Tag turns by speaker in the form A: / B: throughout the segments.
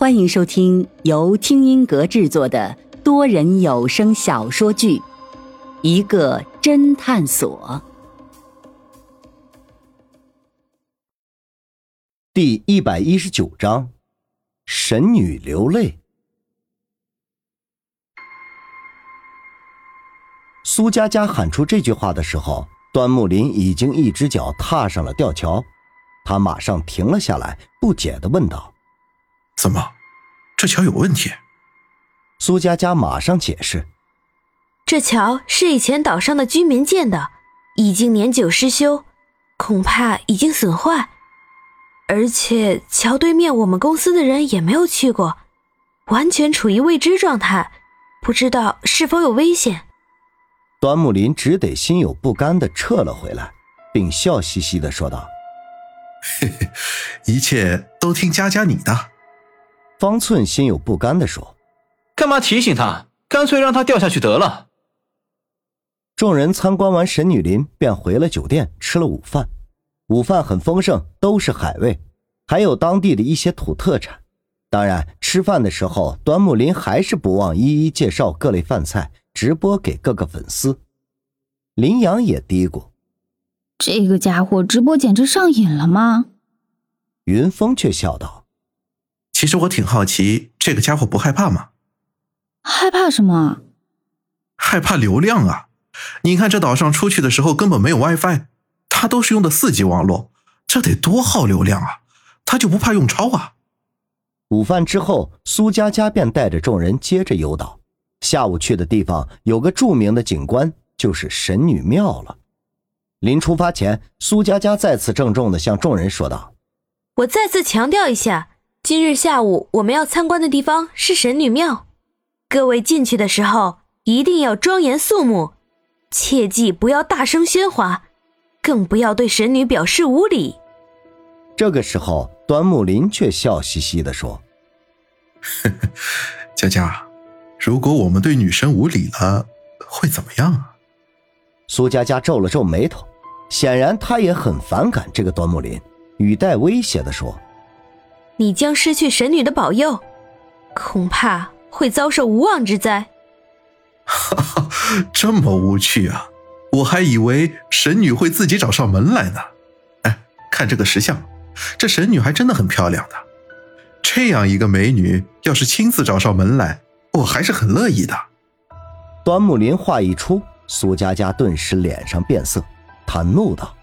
A: 欢迎收听由听音阁制作的多人有声小说剧《一个侦探所》
B: 第一百一十九章：神女流泪。苏佳佳喊出这句话的时候，端木林已经一只脚踏上了吊桥，他马上停了下来，不解的问道。
C: 怎么，这桥有问题？
B: 苏佳佳马上解释：“
D: 这桥是以前岛上的居民建的，已经年久失修，恐怕已经损坏。而且桥对面我们公司的人也没有去过，完全处于未知状态，不知道是否有危险。”
B: 端木林只得心有不甘的撤了回来，并笑嘻嘻的说道：“
C: 嘿嘿，一切都听佳佳你的。”
B: 方寸心有不甘地说：“
E: 干嘛提醒他？干脆让他掉下去得了。”
B: 众人参观完神女林，便回了酒店吃了午饭。午饭很丰盛，都是海味，还有当地的一些土特产。当然，吃饭的时候，端木林还是不忘一一介绍各类饭菜，直播给各个粉丝。林阳也嘀咕：“
F: 这个家伙直播简直上瘾了吗？”
B: 云峰却笑道。
C: 其实我挺好奇，这个家伙不害怕吗？
F: 害怕什么？
C: 害怕流量啊！你看这岛上出去的时候根本没有 WiFi，他都是用的四 G 网络，这得多耗流量啊！他就不怕用超啊？
B: 午饭之后，苏佳佳便带着众人接着游岛。下午去的地方有个著名的景观，就是神女庙了。临出发前，苏佳佳再次郑重的向众人说道：“
D: 我再次强调一下。”今日下午我们要参观的地方是神女庙，各位进去的时候一定要庄严肃穆，切记不要大声喧哗，更不要对神女表示无礼。
B: 这个时候，端木林却笑嘻嘻地说：“
C: 佳佳，如果我们对女神无礼了，会怎么样啊？”
B: 苏佳佳皱了皱眉头，显然她也很反感这个端木林，语带威胁地说。
D: 你将失去神女的保佑，恐怕会遭受无妄之灾。
C: 哈哈，这么无趣啊！我还以为神女会自己找上门来呢。哎，看这个石像，这神女还真的很漂亮的。这样一个美女，要是亲自找上门来，我还是很乐意的。
B: 端木林话一出，苏佳佳顿时脸上变色，她怒道：“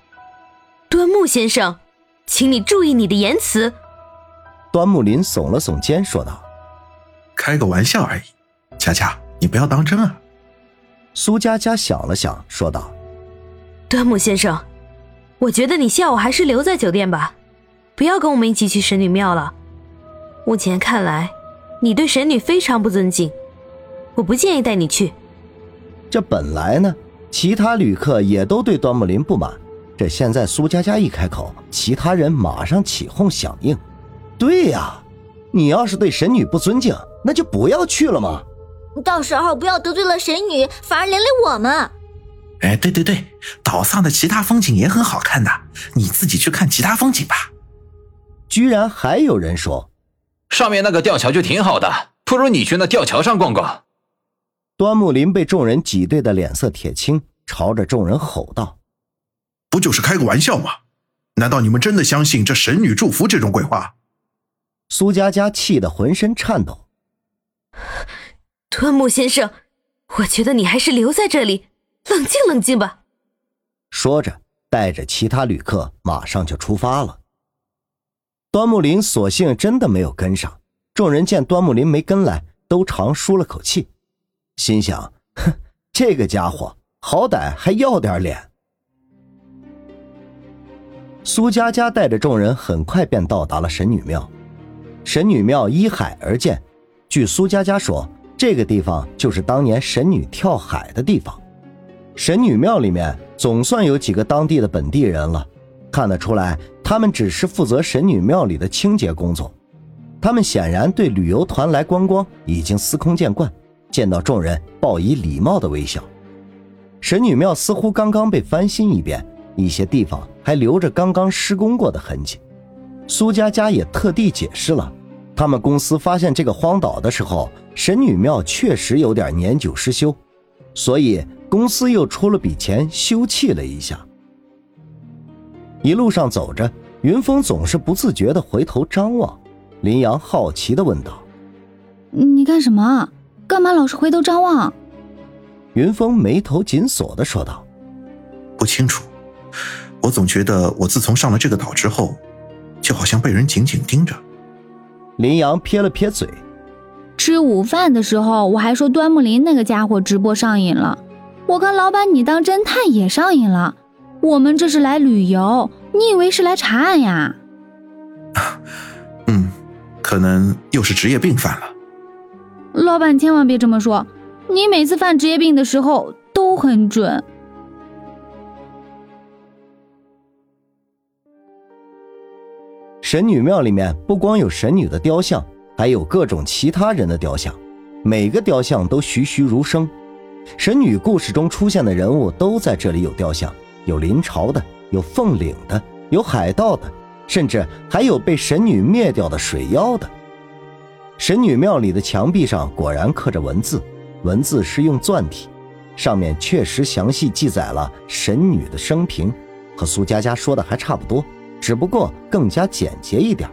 D: 端木先生，请你注意你的言辞。”
B: 端木林耸了耸肩，说道：“
C: 开个玩笑而已，佳佳，你不要当真啊。”
B: 苏佳佳想了想，说道：“
D: 端木先生，我觉得你下午还是留在酒店吧，不要跟我们一起去神女庙了。目前看来，你对神女非常不尊敬，我不建议带你去。”
B: 这本来呢，其他旅客也都对端木林不满，这现在苏佳佳一开口，其他人马上起哄响应。对呀，你要是对神女不尊敬，那就不要去了嘛。
G: 到时候不要得罪了神女，反而连累我们。
C: 哎，对对对，岛上的其他风景也很好看的，你自己去看其他风景吧。
B: 居然还有人说，
E: 上面那个吊桥就挺好的，不如你去那吊桥上逛逛。
B: 端木林被众人挤兑的脸色铁青，朝着众人吼道：“
C: 不就是开个玩笑吗？难道你们真的相信这神女祝福这种鬼话？”
B: 苏佳佳气得浑身颤抖。
D: 端木先生，我觉得你还是留在这里，冷静冷静吧。
B: 说着，带着其他旅客马上就出发了。端木林索性真的没有跟上。众人见端木林没跟来，都长舒了口气，心想：哼，这个家伙好歹还要点脸。苏佳佳带着众人很快便到达了神女庙。神女庙依海而建，据苏佳佳说，这个地方就是当年神女跳海的地方。神女庙里面总算有几个当地的本地人了，看得出来，他们只是负责神女庙里的清洁工作。他们显然对旅游团来观光已经司空见惯，见到众人报以礼貌的微笑。神女庙似乎刚刚被翻新一遍，一些地方还留着刚刚施工过的痕迹。苏佳佳也特地解释了。他们公司发现这个荒岛的时候，神女庙确实有点年久失修，所以公司又出了笔钱修葺了一下。一路上走着，云峰总是不自觉的回头张望。林阳好奇的问道：“
F: 你干什么？干嘛老是回头张望？”
B: 云峰眉头紧锁的说道：“
C: 不清楚，我总觉得我自从上了这个岛之后，就好像被人紧紧盯着。”
B: 林阳撇了撇嘴：“
F: 吃午饭的时候，我还说端木林那个家伙直播上瘾了，我看老板你当侦探也上瘾了。我们这是来旅游，你以为是来查案呀？”
C: 嗯。可能又是职业病犯了。
F: 老板千万别这么说，你每次犯职业病的时候都很准。
B: 神女庙里面不光有神女的雕像，还有各种其他人的雕像，每个雕像都栩栩如生。神女故事中出现的人物都在这里有雕像，有临朝的，有凤岭的，有海盗的。甚至还有被神女灭掉的水妖的。神女庙里的墙壁上果然刻着文字，文字是用篆体，上面确实详细记载了神女的生平，和苏佳佳说的还差不多，只不过更加简洁一点。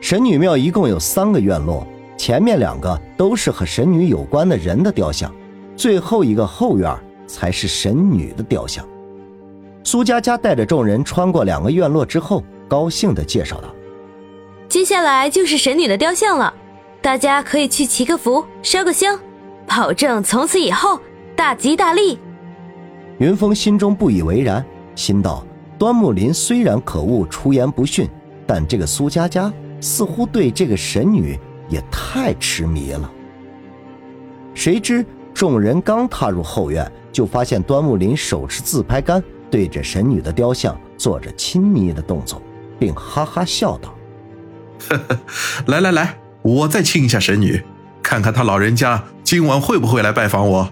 B: 神女庙一共有三个院落，前面两个都是和神女有关的人的雕像，最后一个后院才是神女的雕像。苏佳佳带着众人穿过两个院落之后。高兴地介绍道：“
D: 接下来就是神女的雕像了，大家可以去祈个福、烧个香，保证从此以后大吉大利。”
B: 云峰心中不以为然，心道：端木林虽然可恶、出言不逊，但这个苏佳佳似乎对这个神女也太痴迷了。谁知众人刚踏入后院，就发现端木林手持自拍杆，对着神女的雕像做着亲昵的动作。并哈哈笑道：“
C: 呵呵，来来来，我再亲一下神女，看看她老人家今晚会不会来拜访我。”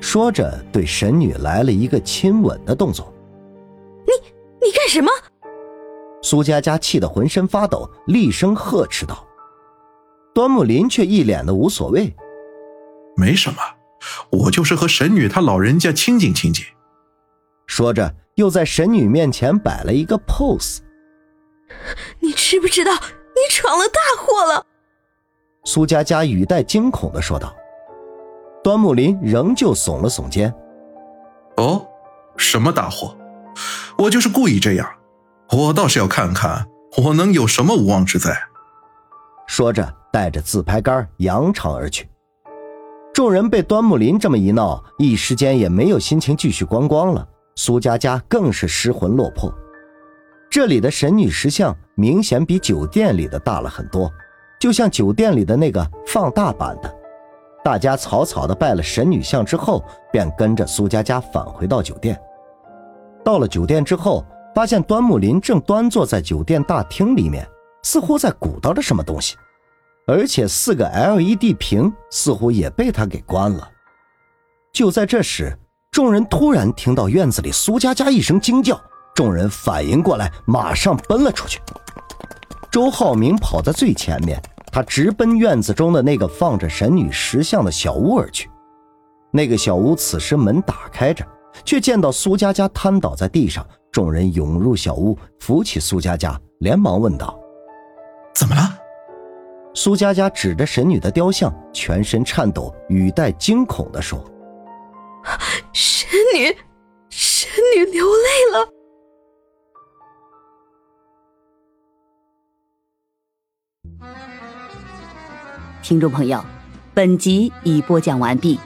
B: 说着，对神女来了一个亲吻的动作。
D: “你你干什么？”
B: 苏佳佳气得浑身发抖，厉声呵斥道。端木林却一脸的无所谓：“
C: 没什么，我就是和神女她老人家亲近亲近。”
B: 说着，又在神女面前摆了一个 pose。
D: 你知不知道你闯了大祸了？
B: 苏佳佳语带惊恐的说道。端木林仍旧耸了耸肩。
C: 哦，什么大祸？我就是故意这样，我倒是要看看我能有什么无妄之灾。
B: 说着，带着自拍杆扬长而去。众人被端木林这么一闹，一时间也没有心情继续观光了。苏佳佳更是失魂落魄。这里的神女石像明显比酒店里的大了很多，就像酒店里的那个放大版的。大家草草的拜了神女像之后，便跟着苏佳佳返回到酒店。到了酒店之后，发现端木林正端坐在酒店大厅里面，似乎在鼓捣着什么东西，而且四个 LED 屏似乎也被他给关了。就在这时，众人突然听到院子里苏佳佳一声惊叫。众人反应过来，马上奔了出去。周浩明跑在最前面，他直奔院子中的那个放着神女石像的小屋而去。那个小屋此时门打开着，却见到苏佳佳瘫倒在地上。众人涌入小屋，扶起苏佳佳，连忙问道：“
C: 怎么了？”
B: 苏佳佳指着神女的雕像，全身颤抖，语带惊恐地说：“
D: 神女，神女流泪了。”
A: 听众朋友，本集已播讲完毕，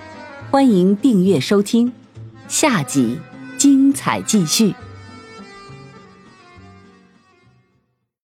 A: 欢迎订阅收听，下集精彩继续。